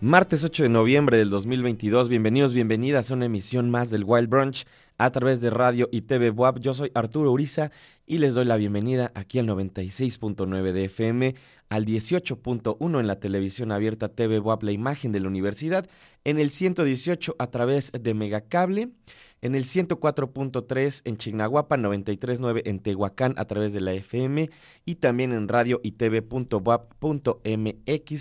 Martes 8 de noviembre del 2022, bienvenidos, bienvenidas a una emisión más del Wild Brunch a través de radio y TV WAP. Yo soy Arturo Uriza y les doy la bienvenida aquí al 96.9 de FM, al 18.1 en la televisión abierta TV WAP, la imagen de la universidad, en el 118 a través de Megacable en el 104.3 en Chignahuapa, 93.9 en Tehuacán a través de la FM y también en radio y tv.wap.mx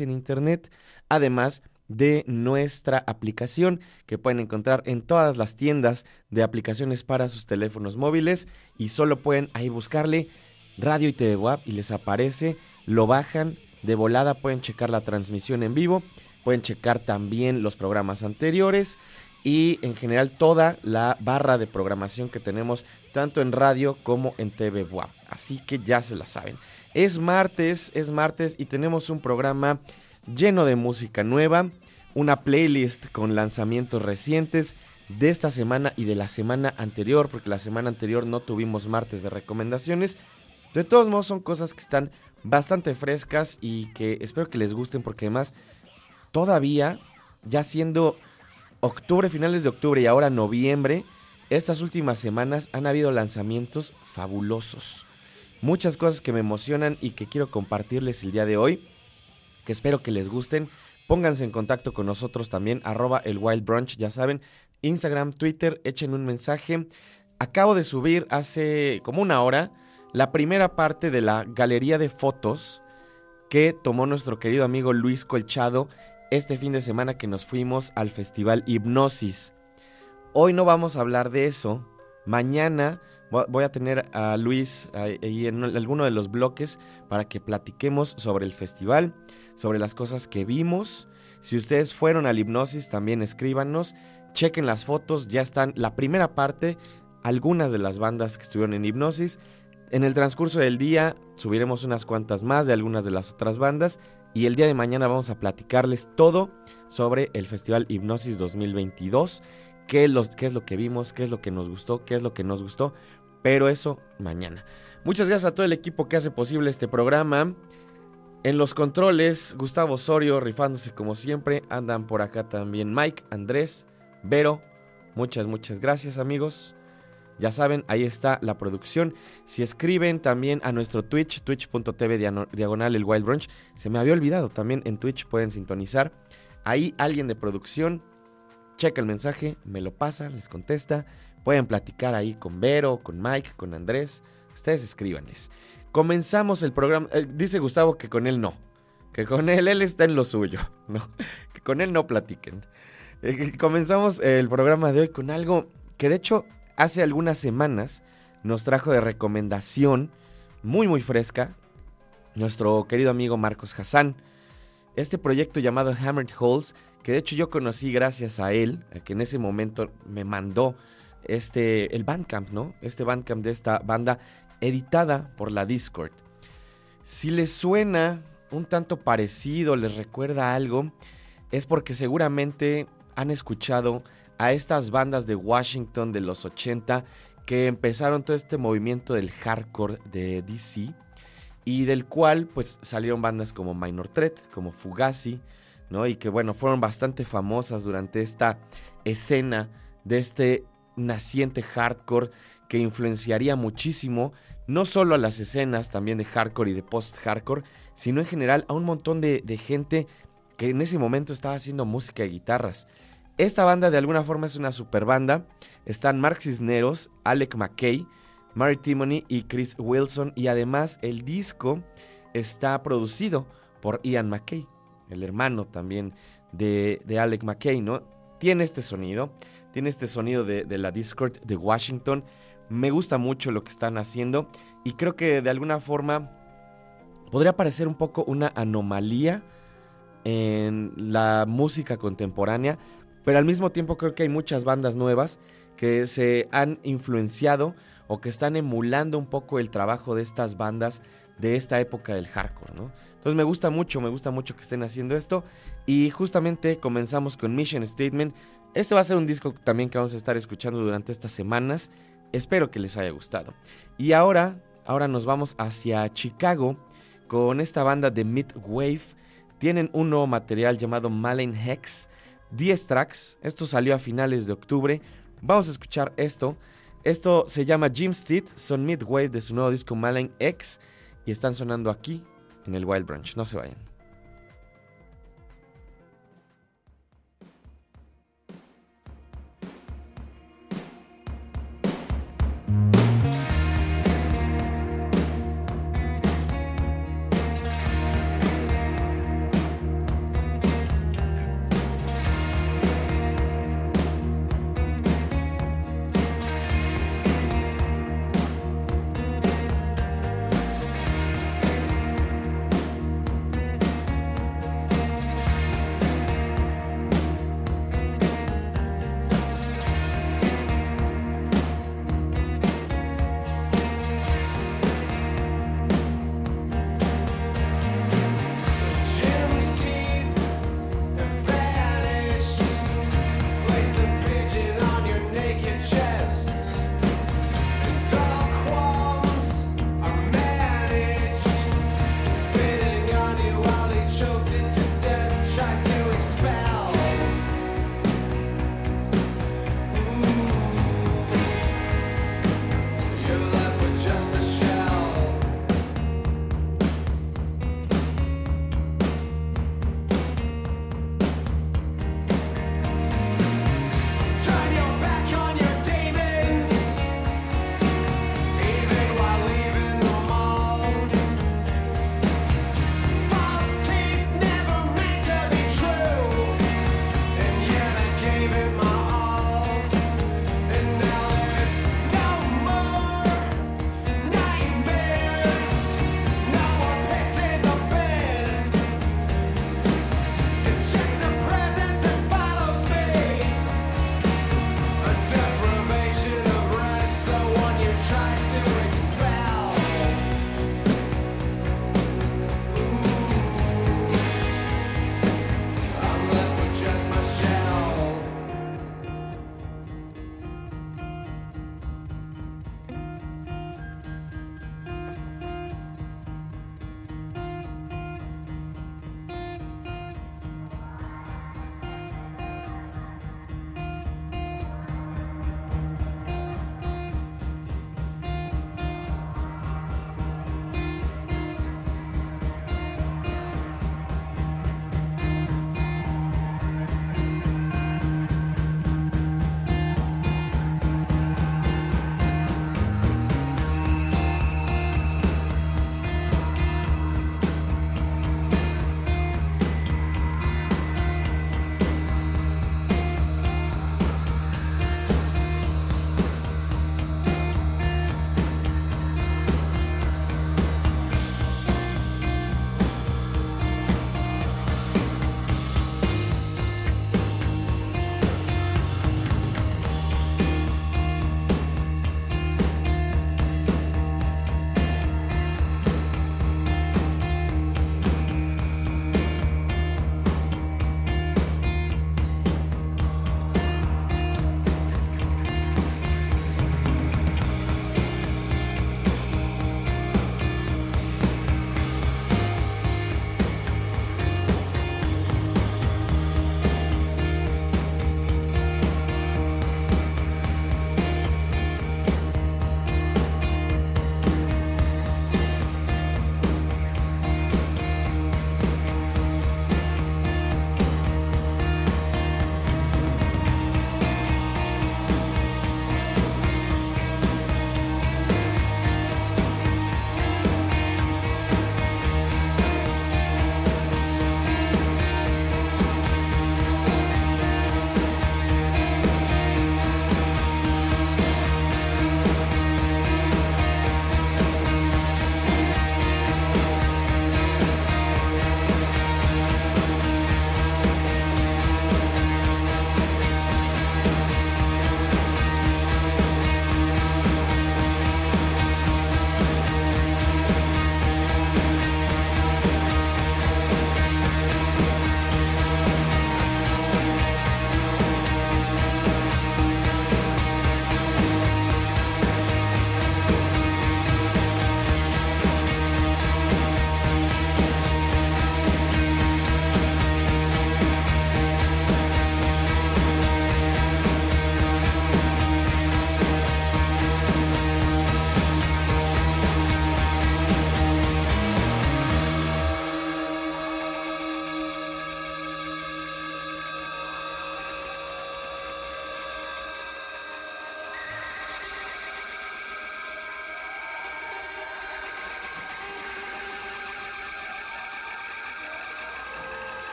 en internet, además de nuestra aplicación que pueden encontrar en todas las tiendas de aplicaciones para sus teléfonos móviles y solo pueden ahí buscarle radio y TV WAP y les aparece, lo bajan de volada, pueden checar la transmisión en vivo, pueden checar también los programas anteriores y en general toda la barra de programación que tenemos tanto en radio como en TV WAP. Así que ya se la saben. Es martes, es martes y tenemos un programa lleno de música nueva, una playlist con lanzamientos recientes de esta semana y de la semana anterior, porque la semana anterior no tuvimos martes de recomendaciones. De todos modos son cosas que están bastante frescas y que espero que les gusten porque además todavía, ya siendo octubre, finales de octubre y ahora noviembre, estas últimas semanas han habido lanzamientos fabulosos. Muchas cosas que me emocionan y que quiero compartirles el día de hoy, que espero que les gusten. Pónganse en contacto con nosotros también, arroba el Wild Brunch, ya saben, Instagram, Twitter, echen un mensaje. Acabo de subir hace como una hora la primera parte de la galería de fotos que tomó nuestro querido amigo Luis Colchado este fin de semana que nos fuimos al festival Hipnosis. Hoy no vamos a hablar de eso. Mañana voy a tener a Luis ahí en alguno de los bloques para que platiquemos sobre el festival, sobre las cosas que vimos. Si ustedes fueron al Hipnosis, también escríbanos. Chequen las fotos, ya están la primera parte, algunas de las bandas que estuvieron en Hipnosis en el transcurso del día subiremos unas cuantas más de algunas de las otras bandas y el día de mañana vamos a platicarles todo sobre el Festival Hipnosis 2022, qué, qué es lo que vimos, qué es lo que nos gustó, qué es lo que nos gustó, pero eso mañana. Muchas gracias a todo el equipo que hace posible este programa. En los controles, Gustavo Osorio rifándose como siempre. Andan por acá también Mike, Andrés, Vero. Muchas, muchas gracias amigos. Ya saben, ahí está la producción. Si escriben también a nuestro Twitch, twitch.tv diagonal el Wild Brunch, se me había olvidado, también en Twitch pueden sintonizar. Ahí alguien de producción checa el mensaje, me lo pasa, les contesta. Pueden platicar ahí con Vero, con Mike, con Andrés. Ustedes escríbanles. Comenzamos el programa. Eh, dice Gustavo que con él no. Que con él, él está en lo suyo. No, que con él no platiquen. Eh, comenzamos el programa de hoy con algo que de hecho hace algunas semanas nos trajo de recomendación muy muy fresca nuestro querido amigo Marcos Hassan. Este proyecto llamado Hammered Holes, que de hecho yo conocí gracias a él, que en ese momento me mandó este el Bandcamp, ¿no? Este Bandcamp de esta banda editada por la Discord. Si les suena un tanto parecido, les recuerda algo, es porque seguramente han escuchado a estas bandas de Washington de los 80 que empezaron todo este movimiento del hardcore de DC y del cual pues salieron bandas como Minor Threat, como Fugazi, ¿no? Y que bueno, fueron bastante famosas durante esta escena de este naciente hardcore que influenciaría muchísimo no solo a las escenas también de hardcore y de post-hardcore, sino en general a un montón de, de gente que en ese momento estaba haciendo música de guitarras. Esta banda de alguna forma es una super banda. Están Mark Cisneros, Alec McKay, Mary Timony y Chris Wilson. Y además el disco está producido por Ian McKay, el hermano también de, Alec McKay, ¿no? Tiene este sonido, tiene este sonido de, de la Discord de Washington. Me gusta mucho lo que están haciendo y creo que de alguna forma podría parecer un poco una anomalía en la música contemporánea, pero al mismo tiempo creo que hay muchas bandas nuevas que se han influenciado o que están emulando un poco el trabajo de estas bandas de esta época del hardcore, ¿no? Entonces me gusta mucho, me gusta mucho que estén haciendo esto y justamente comenzamos con Mission Statement. Este va a ser un disco también que vamos a estar escuchando durante estas semanas. Espero que les haya gustado. Y ahora, ahora nos vamos hacia Chicago con esta banda de Midwave. Tienen un nuevo material llamado Malen Hex 10 tracks. Esto salió a finales de octubre. Vamos a escuchar esto. Esto se llama Jim Steed, son Midway de su nuevo disco Malign X y están sonando aquí en el Wild Branch. No se vayan.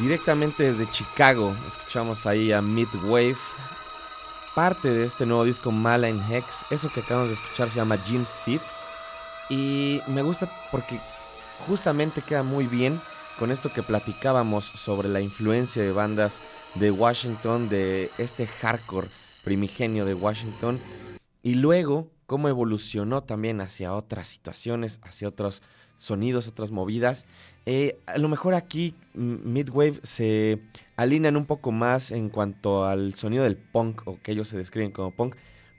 Directamente desde Chicago, escuchamos ahí a Midwave, parte de este nuevo disco Malign Hex. Eso que acabamos de escuchar se llama Jim Steed. Y me gusta porque justamente queda muy bien con esto que platicábamos sobre la influencia de bandas de Washington, de este hardcore primigenio de Washington, y luego cómo evolucionó también hacia otras situaciones, hacia otros sonidos, otras movidas. Eh, a lo mejor aquí Midwave se alinean un poco más en cuanto al sonido del punk, o que ellos se describen como punk,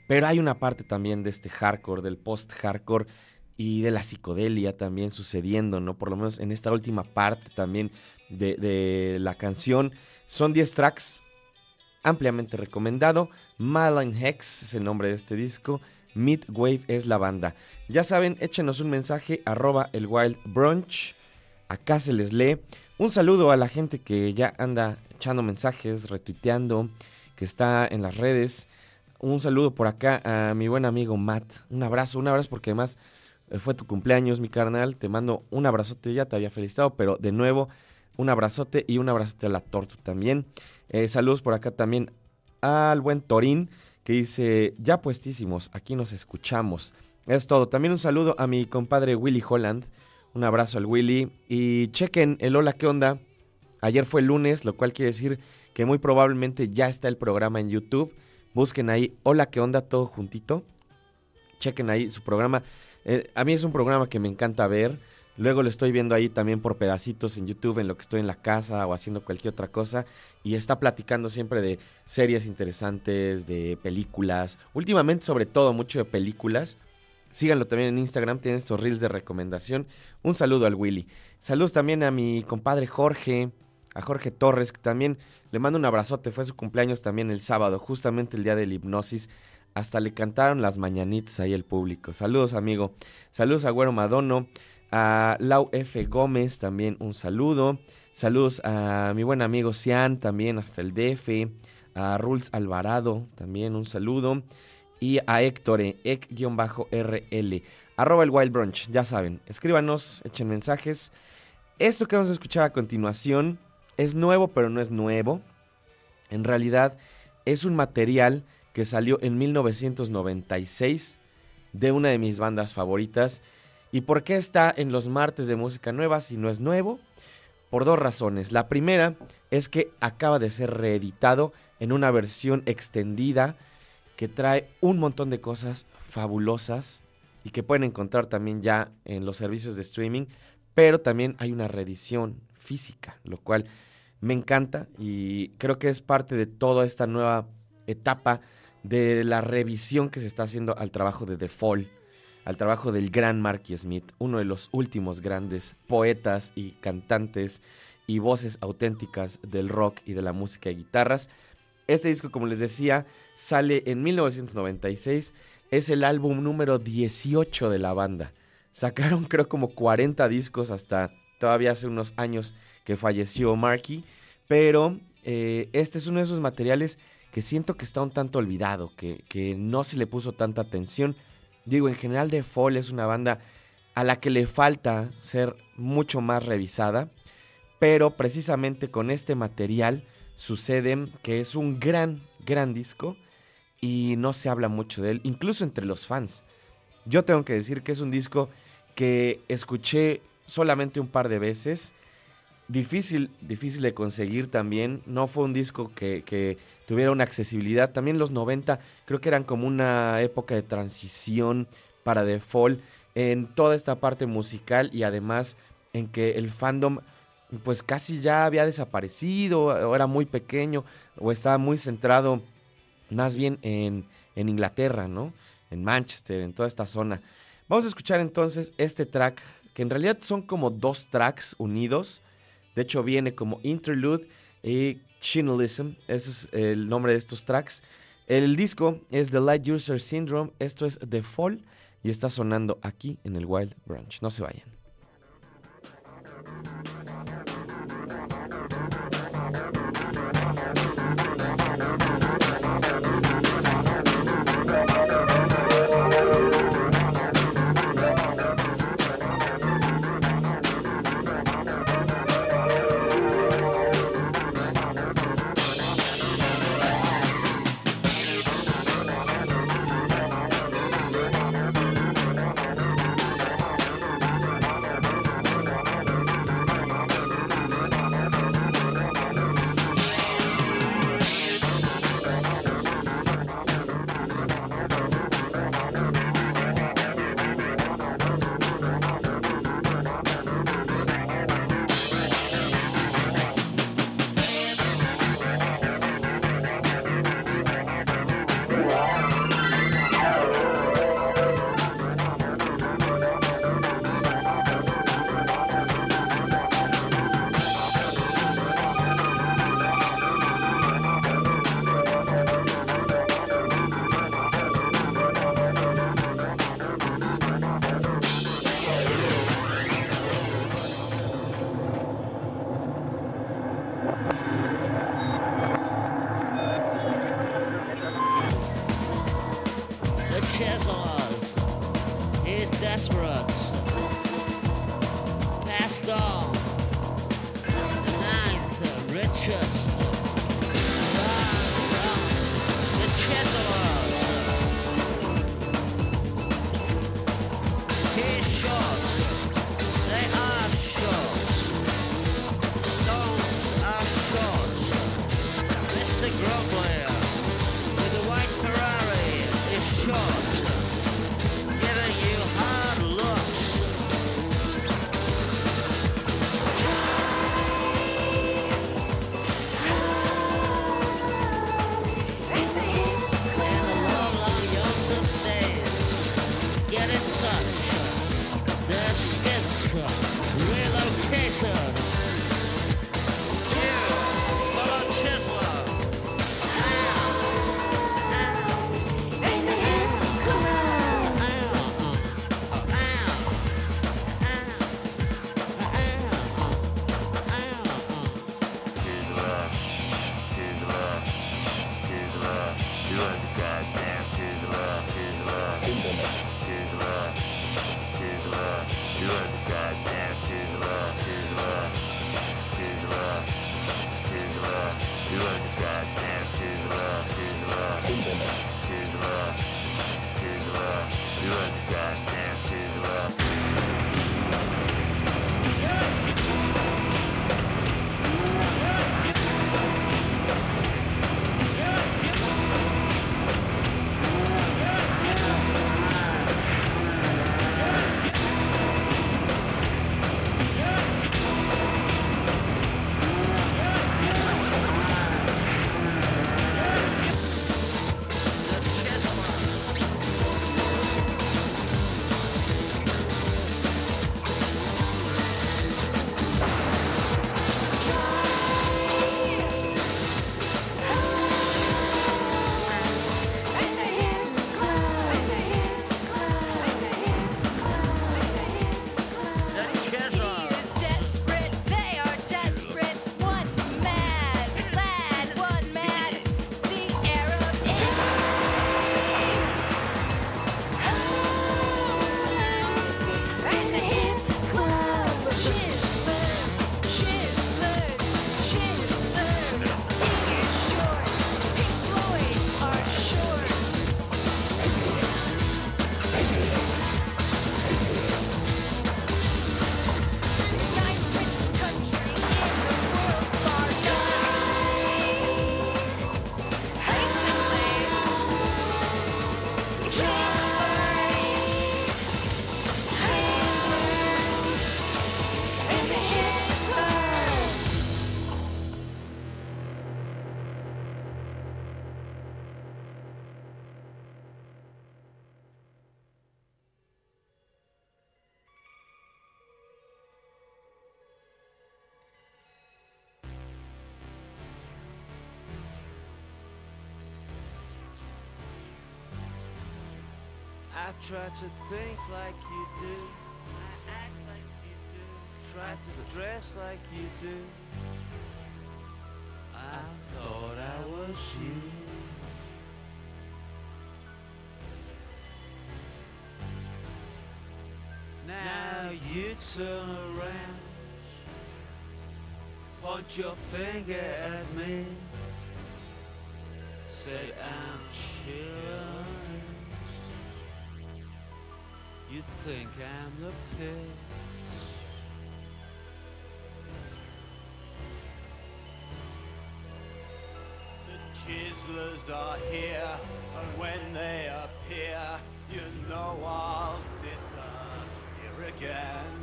pero hay una parte también de este hardcore, del post-hardcore y de la psicodelia también sucediendo, ¿no? Por lo menos en esta última parte también de, la canción. Son 10 tracks, ampliamente recomendado. Malign Hex es el nombre de este disco. Midwave es la banda. Ya saben, échenos un mensaje arroba el Wild Brunch. Acá se les lee. Un saludo a la gente que ya anda echando mensajes, retuiteando, que está en las redes. Un saludo por acá a mi buen amigo Matt. Un abrazo, un abrazo porque además eh, fue tu cumpleaños, mi carnal. Te mando un abrazote, ya te había felicitado, pero de nuevo, un abrazote y un abrazote a la torta también. Eh, saludos por acá también al buen Torín que dice, ya puestísimos, aquí nos escuchamos. Es todo. También un saludo a mi compadre Willy Holland. Un abrazo al Willy. Y chequen el hola, ¿qué onda? Ayer fue el lunes, lo cual quiere decir que muy probablemente ya está el programa en YouTube. Busquen ahí hola, ¿qué onda? Todo juntito. Chequen ahí su programa. Eh, a mí es un programa que me encanta ver. Luego lo estoy viendo ahí también por pedacitos en YouTube, en lo que estoy en la casa o haciendo cualquier otra cosa. Y está platicando siempre de series interesantes, de películas. Últimamente, sobre todo, mucho de películas. Síganlo también en Instagram, tiene estos reels de recomendación. Un saludo al Willy. Saludos también a mi compadre Jorge, a Jorge Torres, que también le mando un abrazote. Fue su cumpleaños también el sábado, justamente el día del hipnosis. Hasta le cantaron las mañanitas ahí al público. Saludos, amigo. Saludos a Güero Madono. A Lau F. Gómez también un saludo. Saludos a mi buen amigo Cian también hasta el DF. A Rules Alvarado también un saludo. Y a Héctor, ec-rl. Arroba el Wild Brunch, ya saben. Escríbanos, echen mensajes. Esto que vamos a escuchar a continuación es nuevo, pero no es nuevo. En realidad es un material que salió en 1996 de una de mis bandas favoritas ¿Y por qué está en los martes de música nueva si no es nuevo? Por dos razones. La primera es que acaba de ser reeditado en una versión extendida que trae un montón de cosas fabulosas y que pueden encontrar también ya en los servicios de streaming, pero también hay una reedición física, lo cual me encanta y creo que es parte de toda esta nueva etapa de la revisión que se está haciendo al trabajo de The Fall al trabajo del gran Marky Smith, uno de los últimos grandes poetas y cantantes y voces auténticas del rock y de la música de guitarras. Este disco, como les decía, sale en 1996. Es el álbum número 18 de la banda. Sacaron creo como 40 discos hasta todavía hace unos años que falleció Marky. Pero eh, este es uno de esos materiales que siento que está un tanto olvidado, que, que no se le puso tanta atención. Digo, en general The Fall es una banda a la que le falta ser mucho más revisada, pero precisamente con este material sucede que es un gran, gran disco y no se habla mucho de él, incluso entre los fans. Yo tengo que decir que es un disco que escuché solamente un par de veces. Difícil, difícil de conseguir también. No fue un disco que, que tuviera una accesibilidad. También los 90 creo que eran como una época de transición para Fall en toda esta parte musical y además en que el fandom pues casi ya había desaparecido o era muy pequeño o estaba muy centrado más bien en, en Inglaterra, ¿no? En Manchester, en toda esta zona. Vamos a escuchar entonces este track, que en realidad son como dos tracks unidos. De hecho viene como interlude y Chinalism, ese es el nombre de estos tracks. El disco es The Light User Syndrome, esto es The Fall y está sonando aquí en el Wild Branch. No se vayan. Try to think like you do. I act like you do. Try to dress like you do. I thought I was you. Now you turn around, point your finger at me, say I'm think I'm the piss. The chiselers are here, and when they appear, you know I'll disappear again.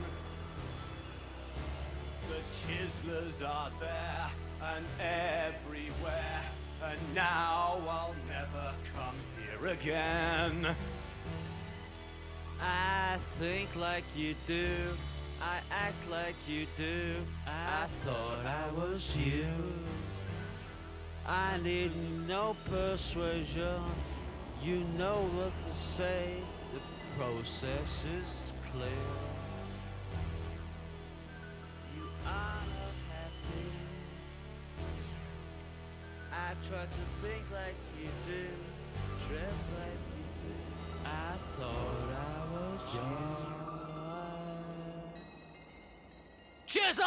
The chiselers are there and everywhere, and now I'll never come here again. I think like you do. I act like you do. I thought I was you. I need no persuasion. You know what to say. The process is clear. You are happy. I try to think like you do. Dress like you do. I thought I 解散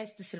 Este es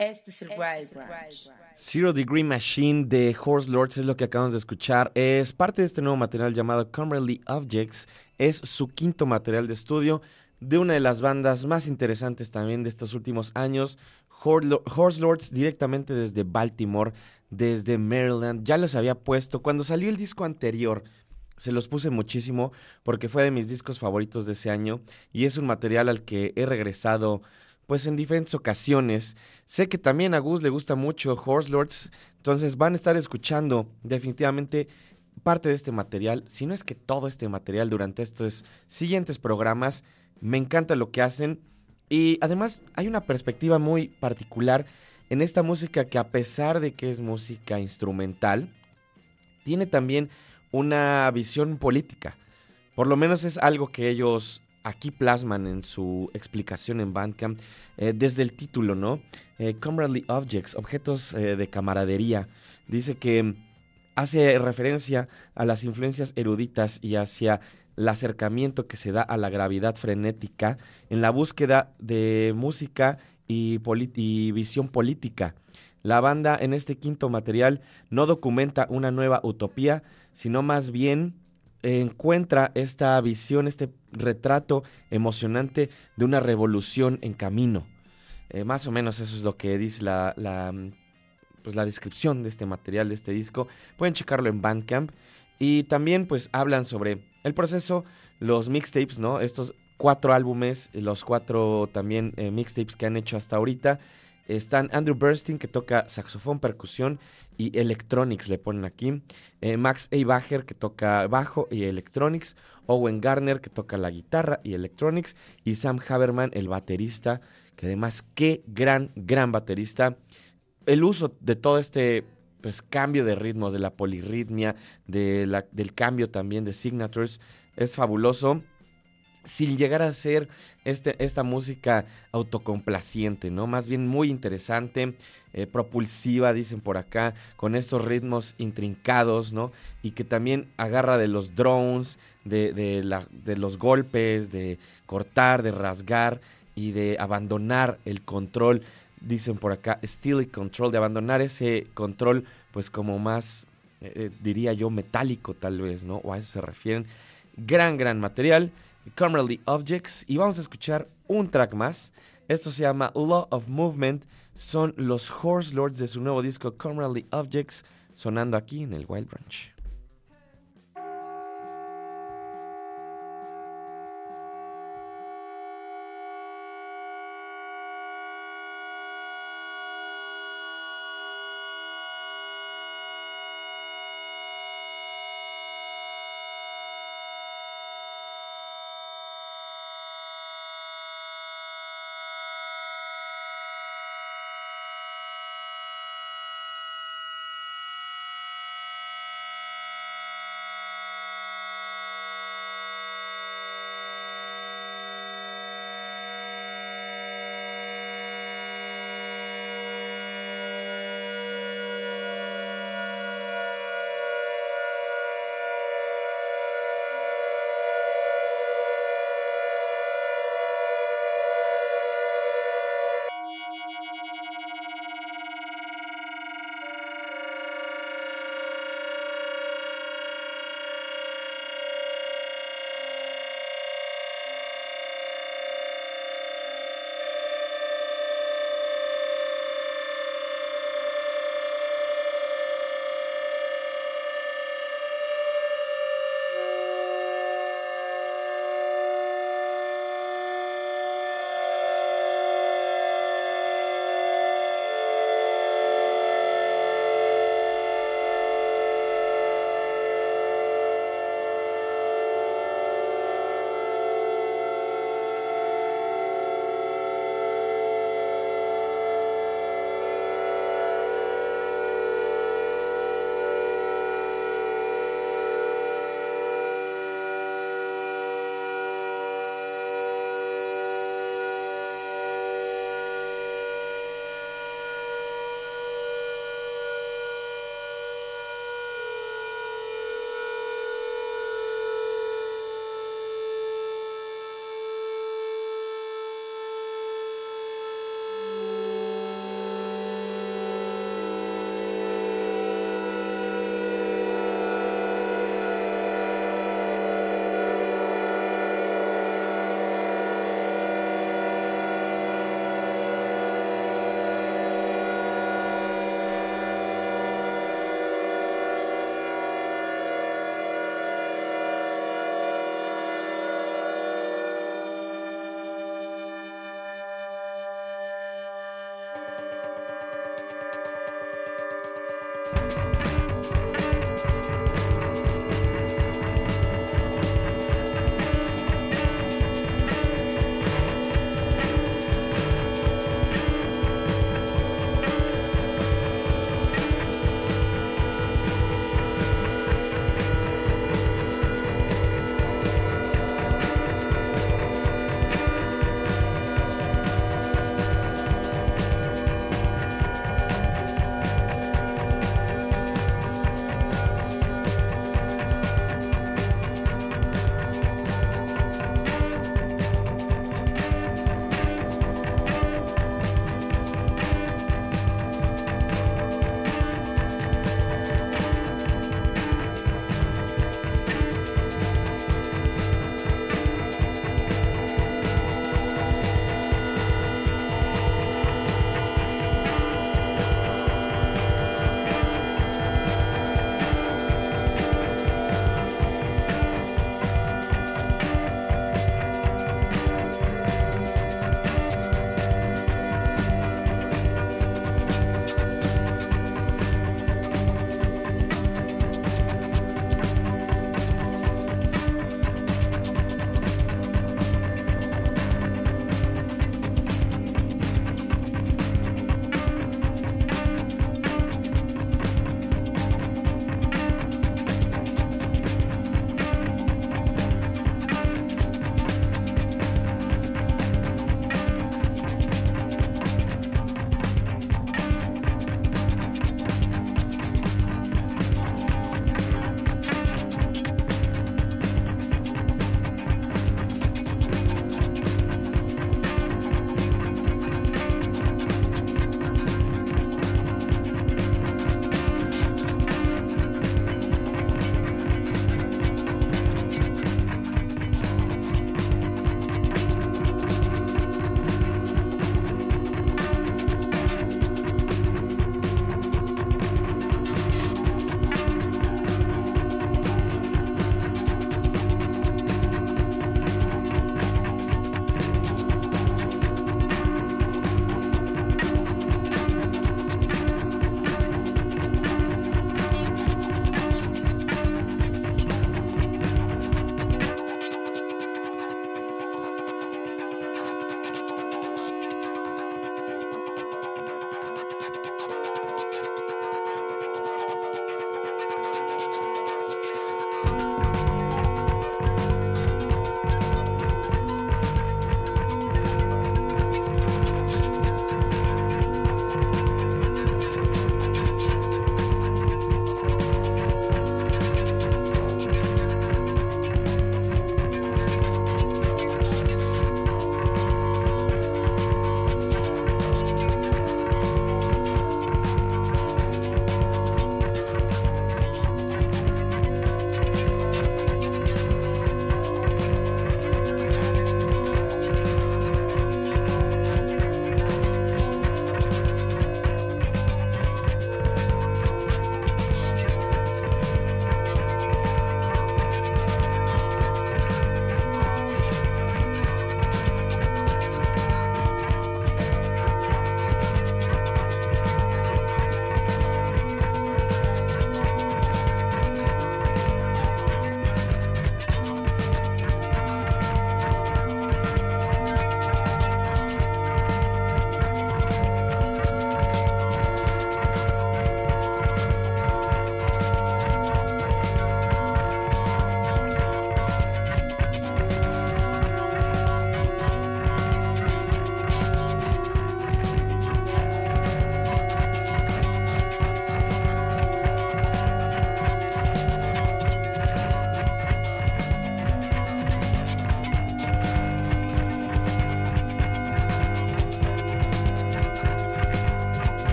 Este es el Wild Branch. Zero Degree Machine de Horse Lords es lo que acabamos de escuchar. Es parte de este nuevo material llamado Commerly Objects. Es su quinto material de estudio de una de las bandas más interesantes también de estos últimos años. Horse Lords directamente desde Baltimore, desde Maryland. Ya los había puesto cuando salió el disco anterior. Se los puse muchísimo porque fue de mis discos favoritos de ese año y es un material al que he regresado pues en diferentes ocasiones. Sé que también a Gus le gusta mucho Horse Lords, entonces van a estar escuchando definitivamente parte de este material, si no es que todo este material durante estos siguientes programas. Me encanta lo que hacen y además hay una perspectiva muy particular en esta música que a pesar de que es música instrumental, tiene también una visión política. Por lo menos es algo que ellos aquí plasman en su explicación en Bandcamp eh, desde el título, ¿no? Eh, Comradely Objects, objetos eh, de camaradería. Dice que hace referencia a las influencias eruditas y hacia el acercamiento que se da a la gravedad frenética en la búsqueda de música y, y visión política. La banda en este quinto material no documenta una nueva utopía, sino más bien encuentra esta visión, este retrato emocionante de una revolución en camino. Eh, más o menos eso es lo que dice la, pues la descripción de este material, de este disco. Pueden checarlo en Bandcamp. Y también pues hablan sobre el proceso, los mixtapes, ¿no? Estos cuatro álbumes, los cuatro también eh, mixtapes que han hecho hasta ahorita. Están Andrew Burstein, que toca saxofón, percusión y electronics, le ponen aquí. Eh, Max Eibacher, que toca bajo y electronics. Owen Garner, que toca la guitarra y electronics. Y Sam Haberman, el baterista, que además, qué gran, gran baterista. El uso de todo este pues, cambio de ritmos, de la polirritmia, del cambio también de signatures, es fabuloso sin llegar a ser este, esta música autocomplaciente, ¿no? Más bien muy interesante, eh, propulsiva, dicen por acá, con estos ritmos intrincados, ¿no? Y que también agarra de los drones, de, de, los golpes, de cortar, de rasgar y de abandonar el control, dicen por acá, steely control, de abandonar ese control, pues como más, eh, eh, diría yo, metálico tal vez, ¿no? O a eso se refieren. Gran, gran material. Comradely Objects y vamos a escuchar un track más. Esto se llama Law of Movement. Son los Horse Lords de su nuevo disco Comradely Objects sonando aquí en el Wild Branch.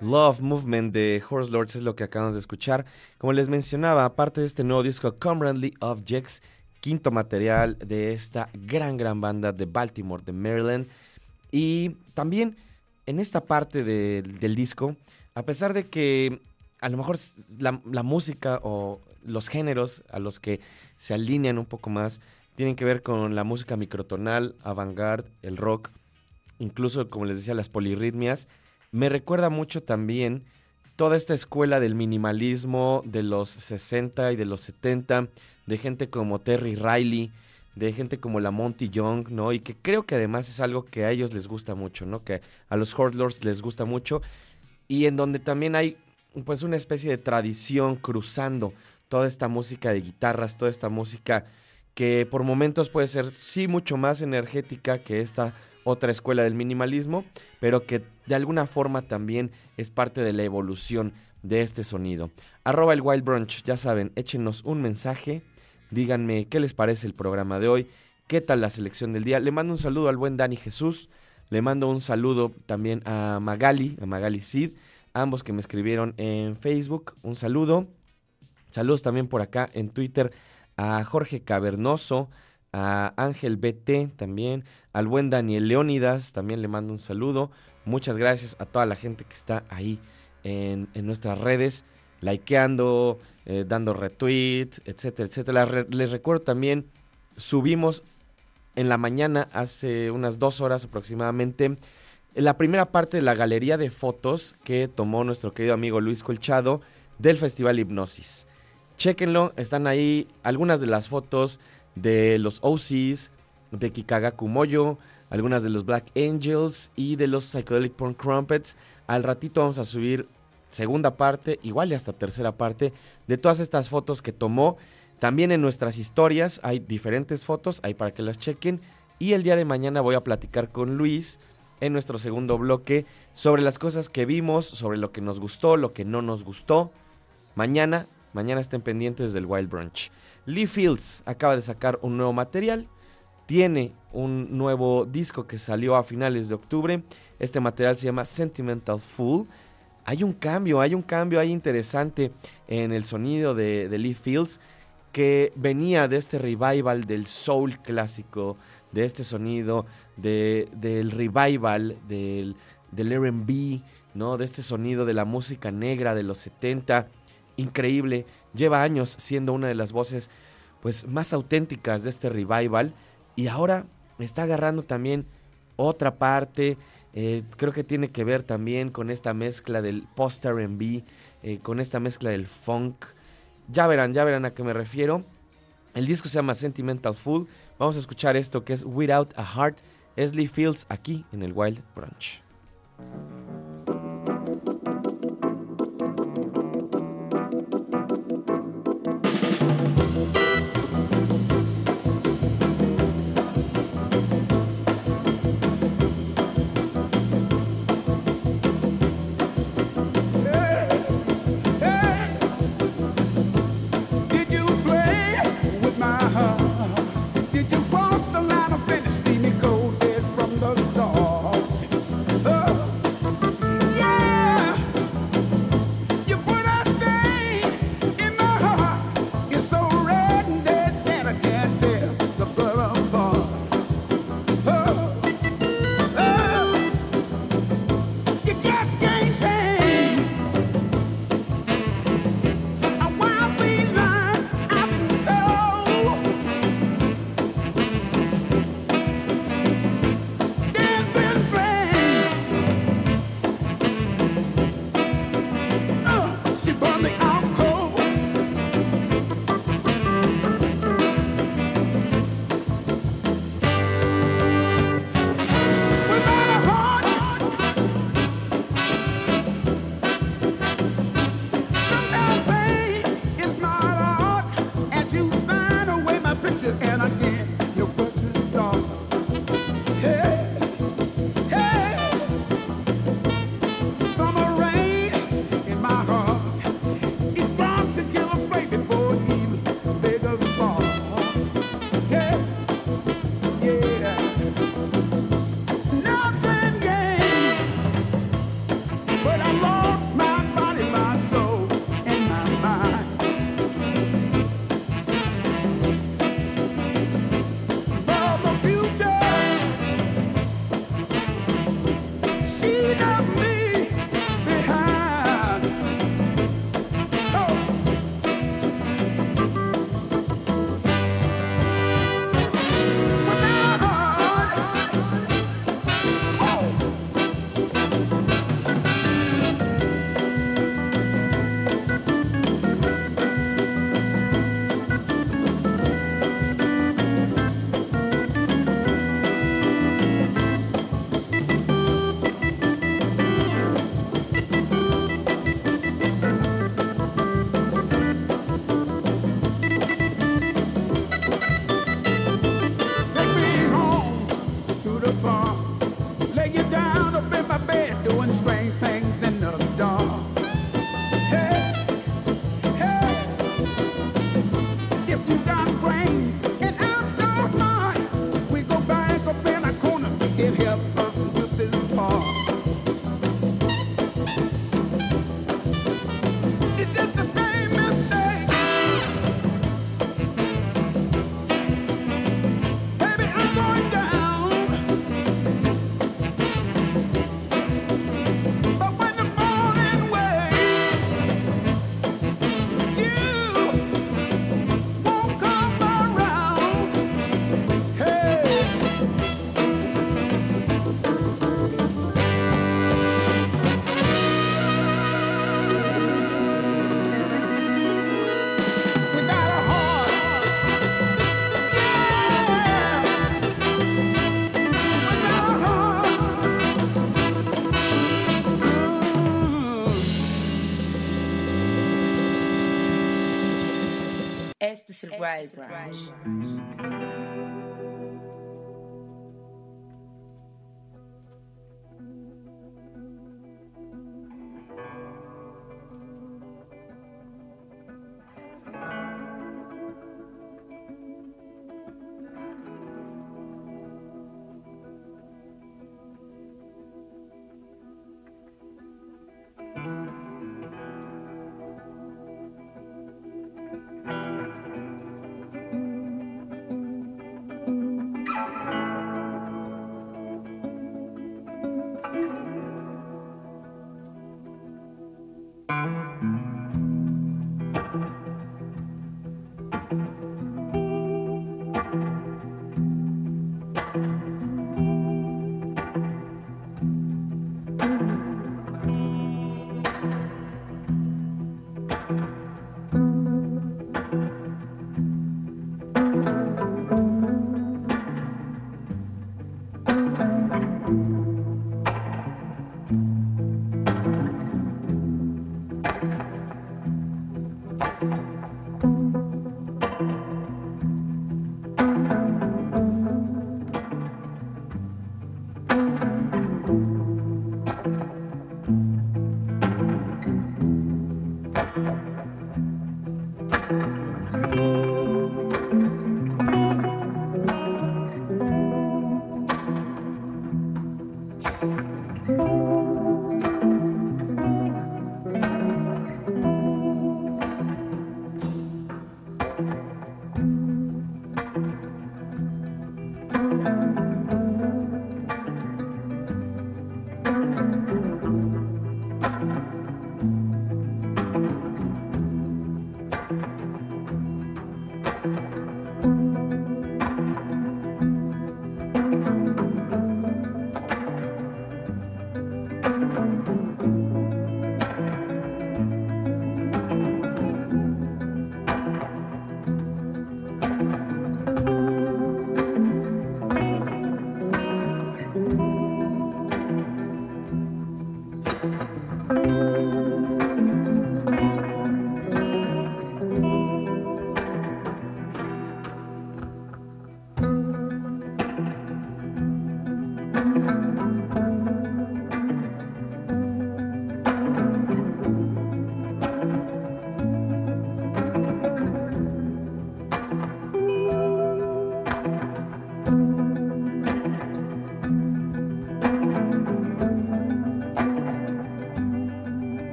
Love Movement de Horse Lords es lo que acabamos de escuchar. Como les mencionaba, aparte de este nuevo disco, Comradely Objects, quinto material de esta gran, gran banda de Baltimore, de Maryland. Y también en esta parte de- del disco, a pesar de que a lo mejor la, la música o los géneros a los que se alinean un poco más tienen que ver con la música microtonal, avant-garde, el rock, incluso como les decía, las polirritmias, me recuerda mucho también toda esta escuela del minimalismo de los 60 y de los 70, de gente como Terry Riley, de gente como la Monty Young, ¿no? Y que creo que además es algo que a ellos les gusta mucho, ¿no? Que a los Hordlords les gusta mucho y en donde también hay pues una especie de tradición cruzando toda esta música de guitarras, toda esta música que por momentos puede ser sí mucho más energética que esta otra escuela del minimalismo, pero que de alguna forma también es parte de la evolución de este sonido. Arroba el Wild Brunch, ya saben, échenos un mensaje, díganme qué les parece el programa de hoy, qué tal la selección del día. Le mando un saludo al buen Dani Jesús, le mando un saludo también a Magali, a Magali Sid, ambos que me escribieron en Facebook, un saludo. Saludos también por acá en Twitter a Jorge Cavernoso, a Ángel BT también, al buen Daniel Leónidas, también le mando un saludo. Muchas gracias a toda la gente que está ahí en, nuestras redes, likeando, eh, dando retweet, etcétera, etcétera. Les recuerdo también, subimos en la mañana, hace unas dos horas aproximadamente, la primera parte de la galería de fotos que tomó nuestro querido amigo Luis Colchado del Festival Hipnosis. Chéquenlo, están ahí algunas de las fotos de los OCs, de Kikagaku Moyo, algunas de los Black Angels y de los Psychedelic Porn Crumpets. Al ratito vamos a subir segunda parte, igual y hasta tercera parte, de todas estas fotos que tomó. También en nuestras historias hay diferentes fotos, ahí para que las chequen. Y el día de mañana voy a platicar con Luis en nuestro segundo bloque sobre las cosas que vimos, sobre lo que nos gustó, lo que no nos gustó. Mañana, mañana estén pendientes del Wild Brunch. Lee Fields acaba de sacar un nuevo material. Tiene un nuevo disco que salió a finales de octubre. Este material se llama Sentimental Fool. Hay un cambio, hay un cambio ahí interesante en el sonido de, Lee Fields que venía de este revival del soul clásico, de este sonido, de, del revival del, del RB, ¿no? De este sonido de la música negra de los 70. Increíble. Lleva años siendo una de las voces pues más auténticas de este revival. Y ahora está agarrando también otra parte. eh, creo que tiene que ver también con esta mezcla del post RB, eh, con esta mezcla del funk. Ya verán, ya verán a qué me refiero. El disco se llama Sentimental Fool. Vamos a escuchar esto que es Without a Heart. Es Lee Fields aquí en el Wild Brunch. Este es el Wild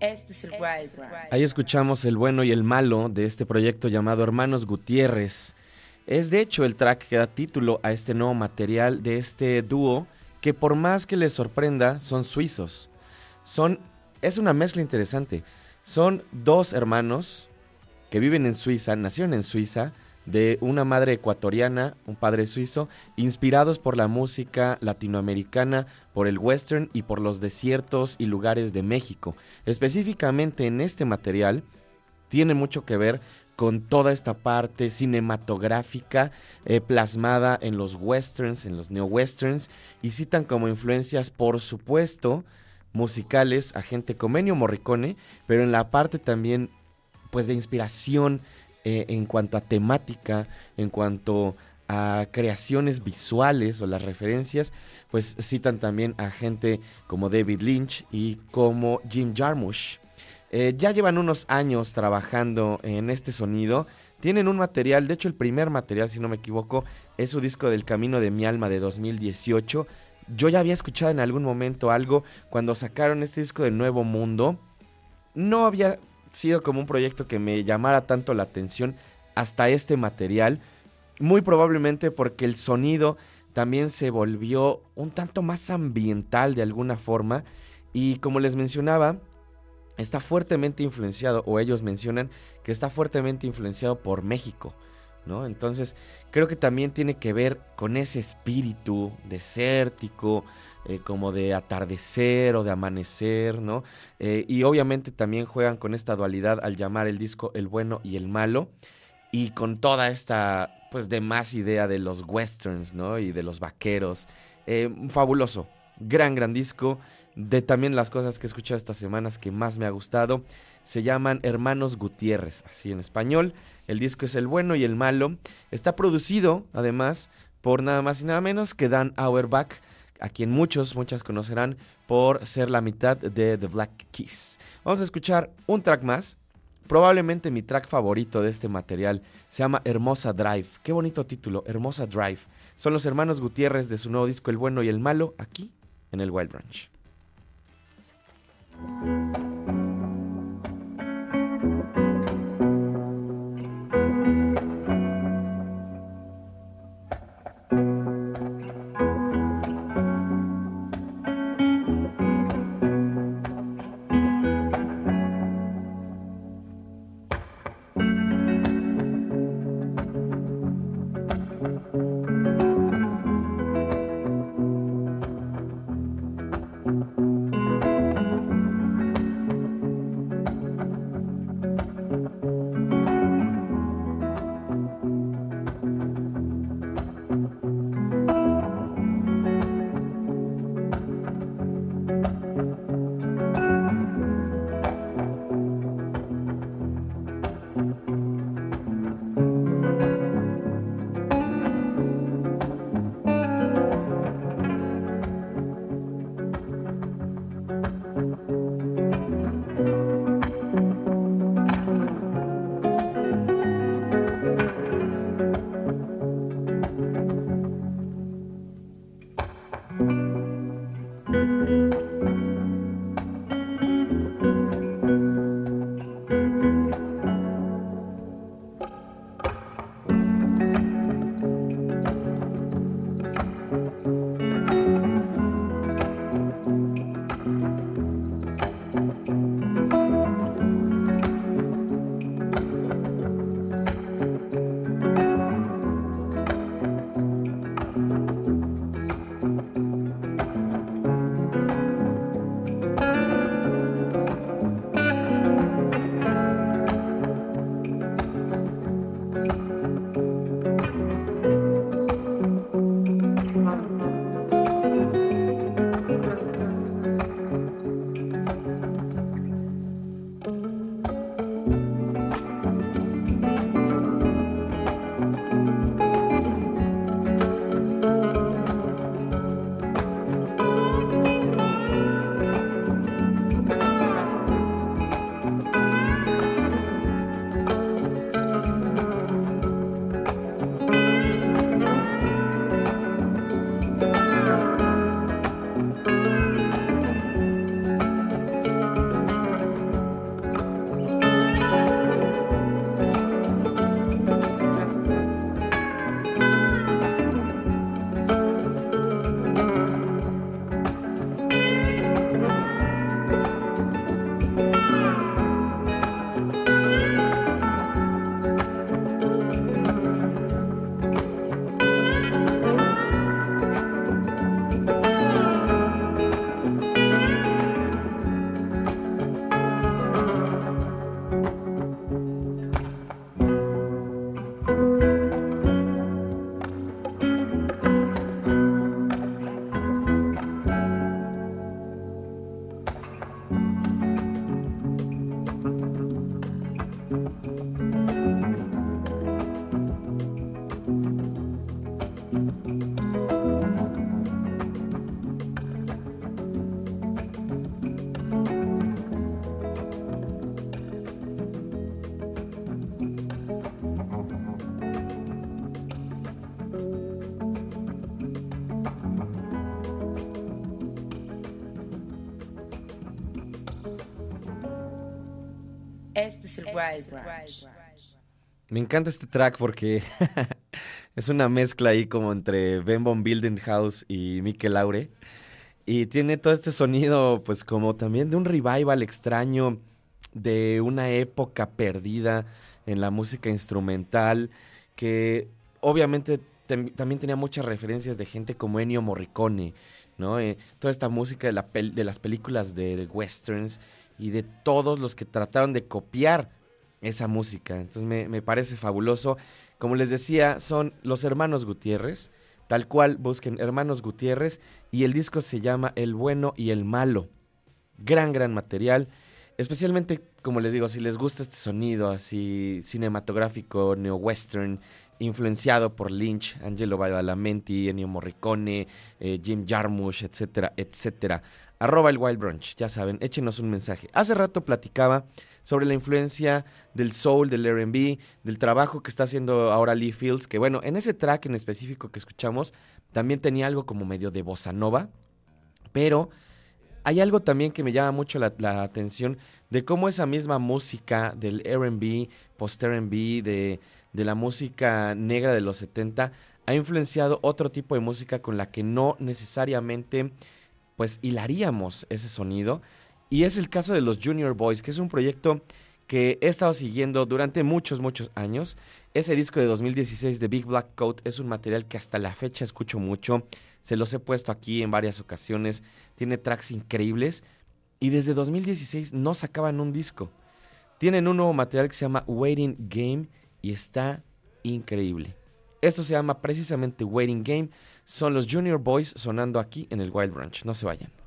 Este es el Wild Branch. Ahí escuchamos el bueno y el malo de este proyecto llamado Hermanos Gutiérrez. Es de hecho el track que da título a este nuevo material de este dúo que por más que les sorprenda son suizos. Son es una mezcla interesante. Son dos hermanos que viven en Suiza, nacieron en Suiza, de una madre ecuatoriana, un padre suizo, inspirados por la música latinoamericana, por el western y por los desiertos y lugares de México. Específicamente en este material tiene mucho que ver con toda esta parte cinematográfica eh, plasmada en los westerns, en los neo-westerns, y citan como influencias, por supuesto, musicales a gente como Morricone, pero en la parte también pues de inspiración eh, en cuanto a temática, en cuanto a creaciones visuales o las referencias, pues citan también a gente como David Lynch y como Jim Jarmusch. Eh, ya llevan unos años trabajando en este sonido. Tienen un material, de hecho el primer material, si no me equivoco, es su disco del Camino de mi Alma de 2018. Yo ya había escuchado en algún momento algo cuando sacaron este disco de Nuevo Mundo. No había sido como un proyecto que me llamara tanto la atención hasta este material. Muy probablemente porque el sonido también se volvió un tanto más ambiental de alguna forma. Y como les mencionaba, está fuertemente influenciado, o ellos mencionan que está fuertemente influenciado por México. ¿no? Entonces, creo que también tiene que ver con ese espíritu desértico, eh, como de atardecer o de amanecer, ¿no? Eh, y obviamente también juegan con esta dualidad al llamar el disco el bueno y el malo, y con toda esta, pues, demás idea de los westerns, ¿no? Y de los vaqueros. Eh, fabuloso, gran, gran disco. De también las cosas que he escuchado estas semanas que más me ha gustado, se llaman Hermanos Gutiérrez, así en español. El disco es El Bueno y el Malo. Está producido, además, por nada más y nada menos que Dan Auerbach, a quien muchos, muchas conocerán por ser la mitad de The Black Keys. Vamos a escuchar un track más. Probablemente mi track favorito de este material se llama Hermosa Drive. Qué bonito título, Hermosa Drive. Son los hermanos Gutiérrez de su nuevo disco El Bueno y el Malo, aquí en el Wild Branch. Me encanta este track porque es una mezcla ahí como entre Ben Von House y Mikel Laure. Y tiene todo este sonido, pues como también de un revival extraño de una época perdida en la música instrumental que obviamente también tenía muchas referencias de gente como Ennio Morricone, ¿no? Eh, toda esta música de las películas de, de westerns y de todos los que trataron de copiar esa música. Entonces me, me parece fabuloso. Como les decía, son los hermanos Gutiérrez. Tal cual, busquen Hermanos Gutiérrez y el disco se llama El bueno y el malo. Gran, gran material. Especialmente, como les digo, si les gusta este sonido así cinematográfico, neo-western, influenciado por Lynch, Angelo Badalamenti, Ennio Morricone, eh, Jim Jarmusch, etcétera, etcétera. Arroba el Wild Brunch, ya saben, échenos un mensaje. Hace rato platicaba sobre la influencia del soul, del R&B, del trabajo que está haciendo ahora Lee Fields, que bueno, en ese track en específico que escuchamos, también tenía algo como medio de bossa nova, pero hay algo también que me llama mucho la, atención de cómo esa misma música del R&B, post-R&B, de, de la música negra de los 70, ha influenciado otro tipo de música con la que no necesariamente pues hilaríamos ese sonido. Y es el caso de los Junior Boys, que es un proyecto que he estado siguiendo durante muchos, muchos años. Ese disco de 2016 de Big Black Coat es un material que hasta la fecha escucho mucho. Se los he puesto aquí en varias ocasiones. Tiene tracks increíbles. Y desde 2016 no sacaban un disco. Tienen un nuevo material que se llama Waiting Game y está increíble. Esto se llama precisamente Waiting Game. Son los Junior Boys sonando aquí en el Wild Ranch. No se vayan.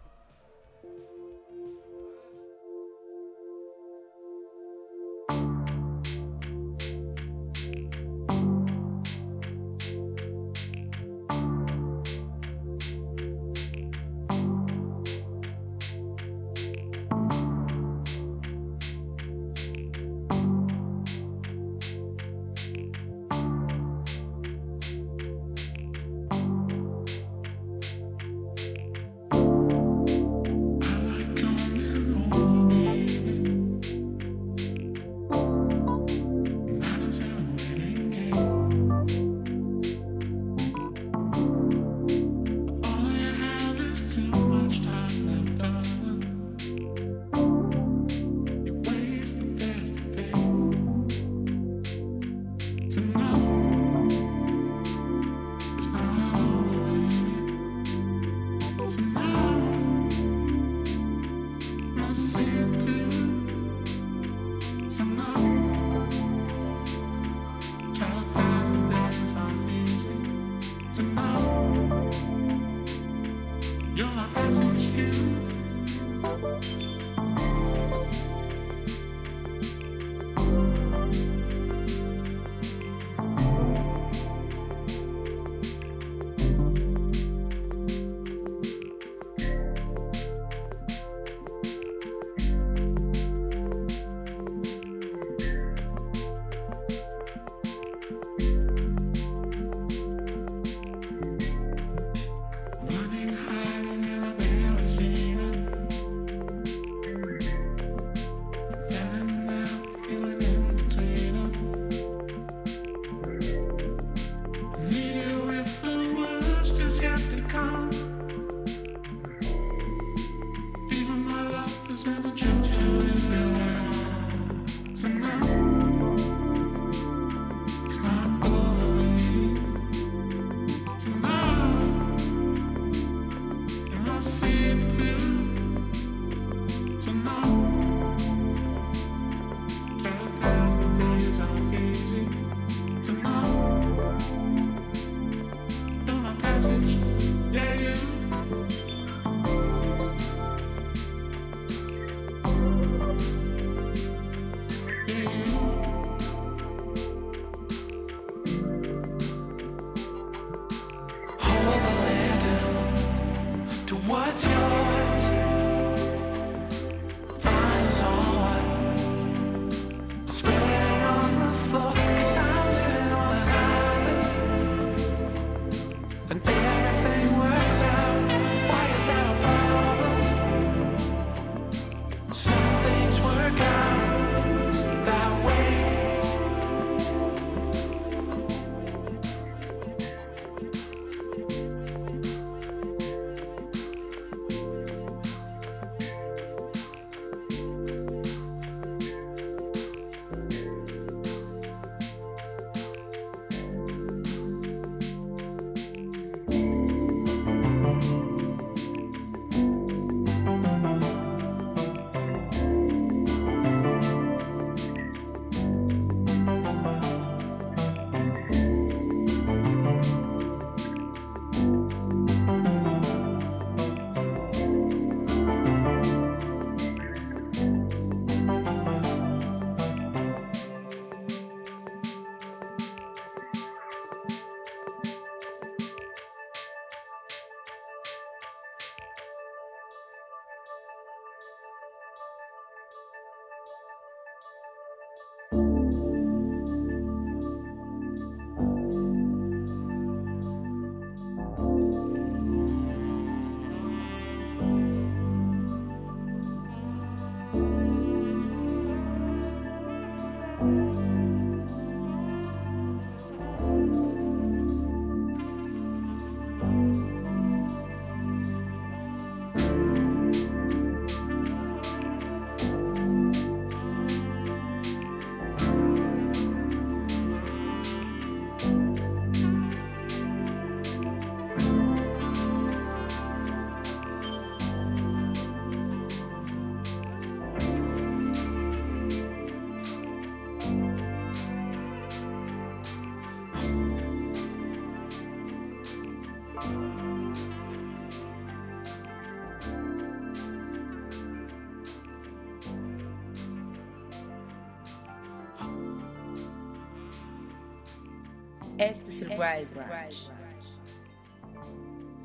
Wild Ranch.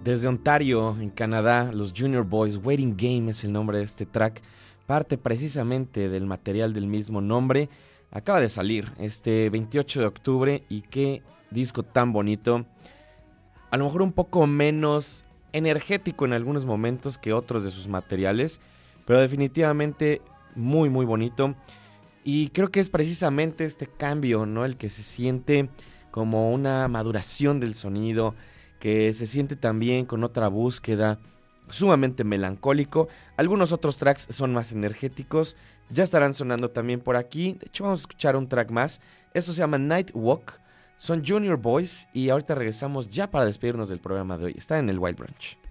Desde Ontario, en Canadá, los Junior Boys Waiting Game es el nombre de este track. Parte precisamente del material del mismo nombre. Acaba de salir este 28 de octubre y qué disco tan bonito. A lo mejor un poco menos energético en algunos momentos que otros de sus materiales, pero definitivamente muy muy bonito. Y creo que es precisamente este cambio, ¿no? El que se siente como una maduración del sonido, que se siente también con otra búsqueda, sumamente melancólico. Algunos otros tracks son más energéticos, ya estarán sonando también por aquí. De hecho, vamos a escuchar un track más. Esto se llama Night Walk. Son Junior Boys y ahorita regresamos ya para despedirnos del programa de hoy. Está en el Wild Branch.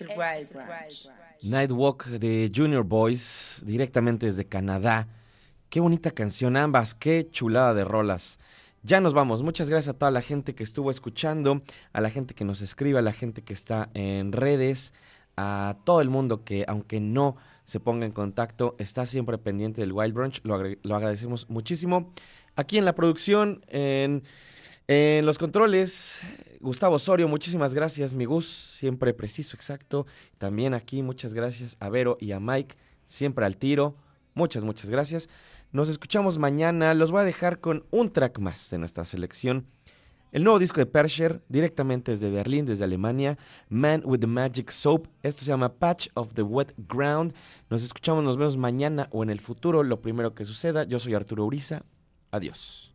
El Wild Branch. Nightwalk de Junior Boys, directamente desde Canadá. Qué bonita canción ambas, qué chulada de rolas. Ya nos vamos. Muchas gracias a toda la gente que estuvo escuchando, a la gente que nos escribe, a la gente que está en redes, a todo el mundo que, aunque no se ponga en contacto, está siempre pendiente del Wild Brunch. Lo, lo agradecemos muchísimo. Aquí en la producción, en, en los controles, Gustavo Osorio, muchísimas gracias, mi Gus, siempre preciso, exacto. También aquí, muchas gracias a Vero y a Mike, siempre al tiro. Muchas, muchas gracias. Nos escuchamos mañana. Los voy a dejar con un track más de nuestra selección. El nuevo disco de Persher, directamente desde Berlín, desde Alemania, Man with the Magic Soap. Esto se llama Patch of the Wet Ground. Nos escuchamos, nos vemos mañana o en el futuro, lo primero que suceda. Yo soy Arturo Uriza. Adiós.